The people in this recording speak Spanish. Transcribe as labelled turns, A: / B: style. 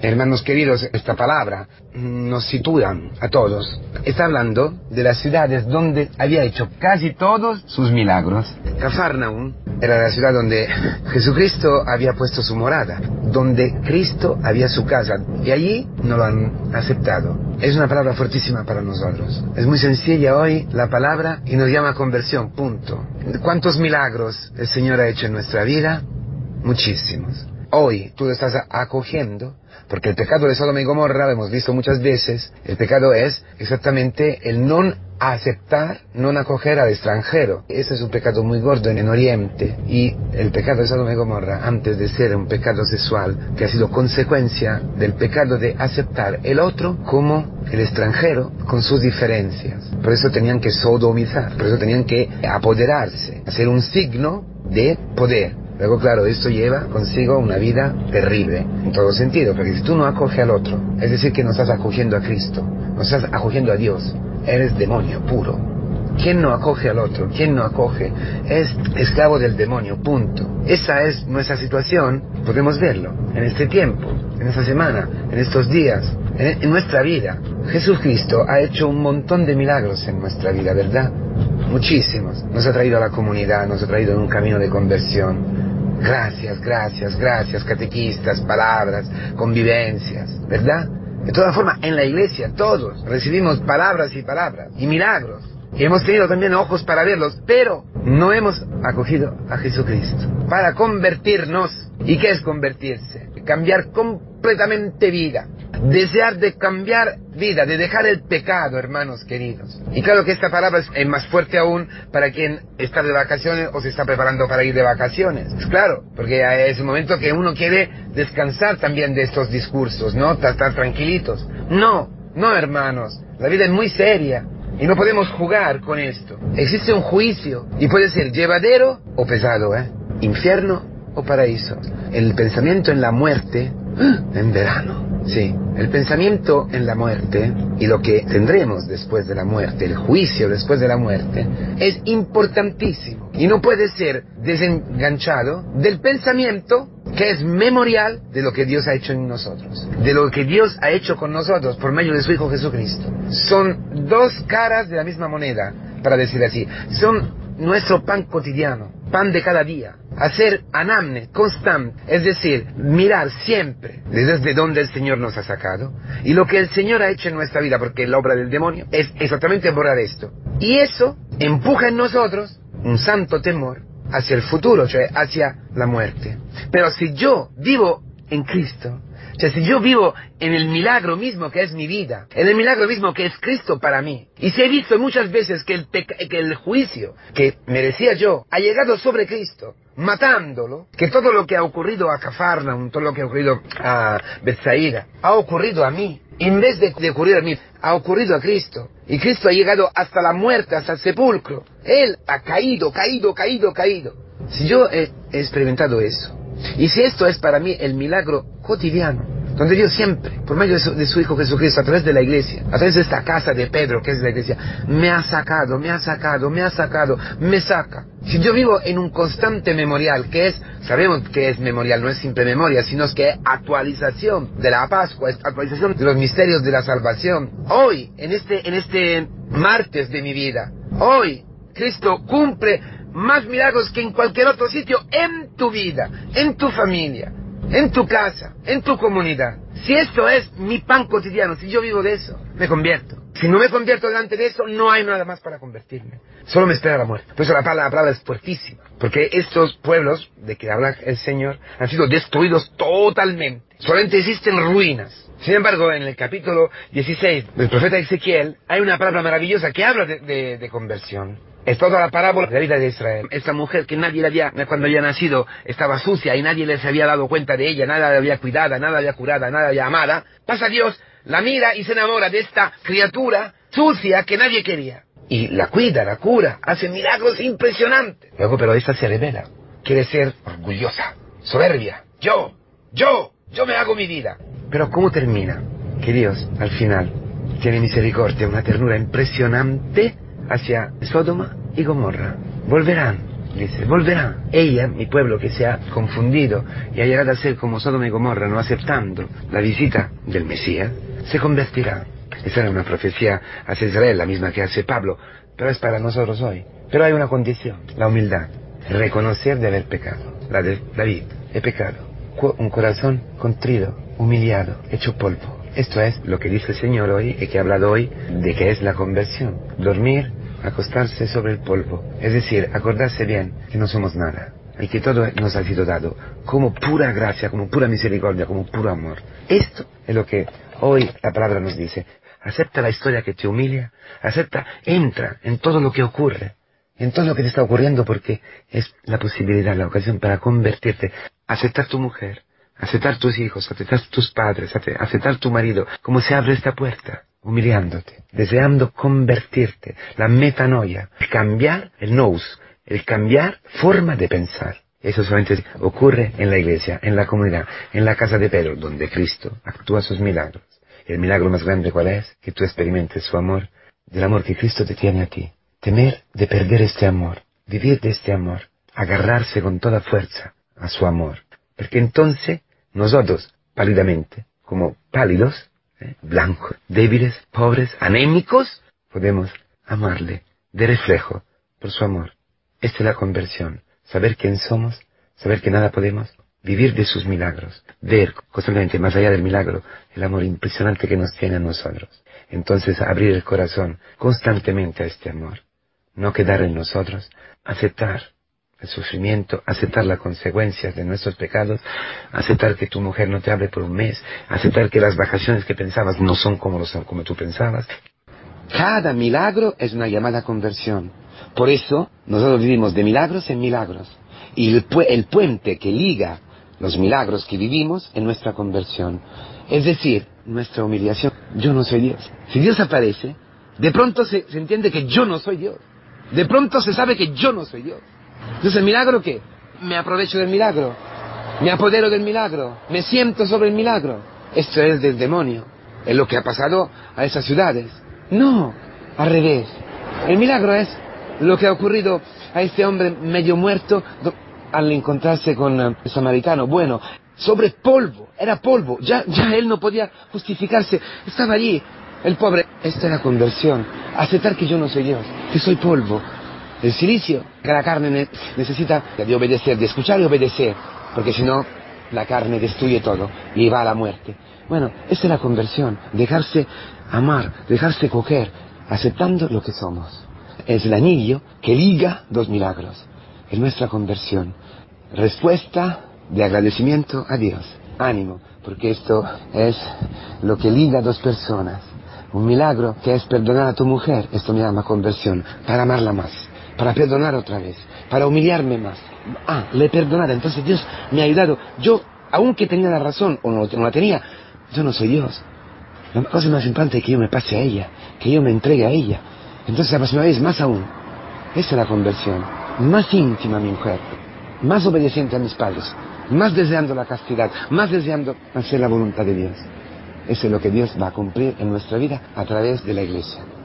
A: Hermanos queridos, esta palabra nos sitúa a todos. Está hablando de las ciudades donde había hecho casi todos sus milagros. Cafarnaum era la ciudad donde Jesucristo había puesto su morada, donde Cristo había su casa, y allí no lo han aceptado. Es una palabra fuertísima para nosotros. Es muy sencilla hoy la palabra y nos llama a conversión, punto. ¿Cuántos milagros el Señor ha hecho en nuestra vida? Muchísimos. Hoy tú lo estás acogiendo porque el pecado de Sodoma y Gomorra, lo hemos visto muchas veces, el pecado es exactamente el no aceptar, no acoger al extranjero. Ese es un pecado muy gordo en el Oriente. Y el pecado de Sodoma y Gomorra, antes de ser un pecado sexual, que ha sido consecuencia del pecado de aceptar el otro como el extranjero con sus diferencias. Por eso tenían que sodomizar, por eso tenían que apoderarse, hacer un signo de poder. Luego, claro, esto lleva consigo una vida terrible, en todo sentido, porque si tú no acoges al otro, es decir, que no estás acogiendo a Cristo, no estás acogiendo a Dios, eres demonio puro. ¿Quién no acoge al otro? ¿Quién no acoge? Es esclavo del demonio, punto. Esa es nuestra situación, podemos verlo, en este tiempo, en esta semana, en estos días, en, en nuestra vida. Jesucristo ha hecho un montón de milagros en nuestra vida, ¿verdad? Muchísimos. Nos ha traído a la comunidad, nos ha traído en un camino de conversión, Gracias, gracias, gracias, catequistas, palabras, convivencias, ¿verdad? De todas formas, en la iglesia todos recibimos palabras y palabras y milagros. Y hemos tenido también ojos para verlos, pero no hemos acogido a Jesucristo para convertirnos. ¿Y qué es convertirse? Cambiar completamente vida desear de cambiar vida, de dejar el pecado, hermanos queridos. Y claro que esta palabra es más fuerte aún para quien está de vacaciones o se está preparando para ir de vacaciones. Pues claro, porque es un momento que uno quiere descansar también de estos discursos, ¿no? Estar tranquilitos. No, no, hermanos. La vida es muy seria. Y no podemos jugar con esto. Existe un juicio y puede ser llevadero o pesado, ¿eh? Infierno o paraíso. El pensamiento en la muerte en verano. Sí, el pensamiento en la muerte y lo que tendremos después de la muerte, el juicio después de la muerte, es importantísimo y no puede ser desenganchado del pensamiento que es memorial de lo que Dios ha hecho en nosotros, de lo que Dios ha hecho con nosotros por medio de su Hijo Jesucristo. Son dos caras de la misma moneda, para decir así. Son nuestro pan cotidiano, pan de cada día. Hacer anamne constante, es decir, mirar siempre desde donde el Señor nos ha sacado y lo que el Señor ha hecho en nuestra vida, porque la obra del demonio es exactamente borrar esto. Y eso empuja en nosotros un santo temor hacia el futuro, o sea, hacia la muerte. Pero si yo vivo en Cristo, o sea, si yo vivo en el milagro mismo que es mi vida, en el milagro mismo que es Cristo para mí, y si he visto muchas veces que el, que el juicio que merecía yo ha llegado sobre Cristo, matándolo, que todo lo que ha ocurrido a Cafarnaum, todo lo que ha ocurrido a Bethsaida, ha ocurrido a mí, en vez de, de, ocurrir a mí, ha ocurrido a Cristo. Y Cristo ha llegado hasta la muerte, hasta el sepulcro. Él ha caído, caído, caído, caído. Si yo he, experimentado eso, y si esto es para mí el milagro cotidiano, donde Dios siempre, por medio de su, Hijo Jesucristo, a través de la iglesia, a través de esta casa de Pedro, que es la iglesia, me ha sacado, me ha sacado, me ha sacado, me saca. Si yo vivo en un constante memorial, que es, sabemos que es memorial, no es simple memoria, sino que es actualización de la Pascua, actualización de los misterios de la salvación. Hoy, en este, en este martes de mi vida, hoy, Cristo cumple más milagros que en cualquier otro sitio en tu vida, en tu familia, en tu casa, en tu comunidad. Si esto es mi pan cotidiano, si yo vivo de eso, me convierto. Si no me convierto delante de eso, no hay nada más para convertirme. Solo me espera la muerte. Por eso la palabra, la palabra es fuertísima. Porque estos pueblos de que habla el Señor han sido destruidos totalmente. Solamente existen ruinas. Sin embargo, en el capítulo 16 del profeta Ezequiel hay una palabra maravillosa que habla de, de, de conversión. Es toda la parábola de la vida de Israel. Esta mujer que nadie le había, cuando había nacido, estaba sucia y nadie les había dado cuenta de ella, nada la había cuidada, nada la había curada, nada la había amada. Pasa Dios, la mira y se enamora de esta criatura sucia que nadie quería. Y la cuida, la cura, hace milagros impresionantes. Luego, pero esta se revela. Quiere ser orgullosa, soberbia. Yo, yo, yo me hago mi vida. Pero ¿cómo termina? Que Dios, al final, tiene misericordia, una ternura impresionante hacia Sodoma y Gomorra. Volverán Dice, volverá. Ella, mi pueblo que se ha confundido y ha llegado a ser como Sodoma y Gomorra, no aceptando la visita del Mesías, se convertirá. Esa era una profecía hacia Israel, la misma que hace Pablo, pero es para nosotros hoy. Pero hay una condición, la humildad, reconocer de haber pecado. La de David, he pecado. Un corazón contrido, humillado, hecho polvo. Esto es lo que dice el Señor hoy y que ha hablado hoy de que es la conversión. Dormir, acostarse sobre el polvo. Es decir, acordarse bien que no somos nada y que todo nos ha sido dado como pura gracia, como pura misericordia, como puro amor. Esto es lo que hoy la palabra nos dice. Acepta la historia que te humilla, acepta, entra en todo lo que ocurre, en todo lo que te está ocurriendo porque es la posibilidad, la ocasión para convertirte, aceptar tu mujer, aceptar tus hijos, aceptar tus padres, aceptar tu marido, como se abre esta puerta, humillándote, deseando convertirte, la metanoia, cambiar el nous, el cambiar forma de pensar. Eso solamente ocurre en la iglesia, en la comunidad, en la casa de Pedro, donde Cristo actúa sus milagros. El milagro más grande cuál es? Que tú experimentes su amor, del amor que Cristo te tiene a ti. Temer de perder este amor, vivir de este amor, agarrarse con toda fuerza a su amor. Porque entonces nosotros, pálidamente, como pálidos, ¿eh? blancos, débiles, pobres, anémicos, podemos amarle de reflejo por su amor. Esta es la conversión, saber quién somos, saber que nada podemos, vivir de sus milagros, ver constantemente más allá del milagro el amor impresionante que nos tiene a nosotros. Entonces abrir el corazón constantemente a este amor, no quedar en nosotros, aceptar el sufrimiento, aceptar las consecuencias de nuestros pecados, aceptar que tu mujer no te hable por un mes, aceptar que las vacaciones que pensabas no son como, como tú pensabas. Cada milagro es una llamada a conversión. Por eso nosotros vivimos de milagros en milagros. Y el, el puente que liga los milagros que vivimos es nuestra conversión. Es decir, nuestra humillación. Yo no soy Dios. Si Dios aparece, de pronto se, se entiende que yo no soy Dios. De pronto se sabe que yo no soy Dios. Entonces, ¿el milagro qué? Me aprovecho del milagro, me apodero del milagro, me siento sobre el milagro. Esto es del demonio, es lo que ha pasado a esas ciudades. No, al revés. El milagro es lo que ha ocurrido a este hombre medio muerto al encontrarse con el samaritano. Bueno, sobre polvo, era polvo, ya, ya él no podía justificarse, estaba allí. El pobre, esta es la conversión, aceptar que yo no soy Dios, que soy polvo, el silicio, la carne necesita de obedecer, de escuchar y obedecer, porque si no, la carne destruye todo y va a la muerte. Bueno, esta es la conversión, dejarse amar, dejarse coger, aceptando lo que somos. Es el anillo que liga dos milagros. Es nuestra conversión. Respuesta de agradecimiento a Dios. Ánimo, porque esto es lo que liga a dos personas. Un milagro que es perdonar a tu mujer, esto me llama conversión, para amarla más para perdonar otra vez, para humillarme más. Ah, le he perdonado, entonces Dios me ha ayudado. Yo, aunque tenía la razón o no, la tenía, yo no soy Dios. La cosa más importante es que yo me pase a ella, que yo me entregue a ella. Entonces la próxima vez, más aún. Esa es la conversión. Más íntima a mi mujer, más obediente a mis padres, más deseando la castidad, más deseando hacer la voluntad de Dios. Eso es lo que Dios va a cumplir en nuestra vida a través de la iglesia.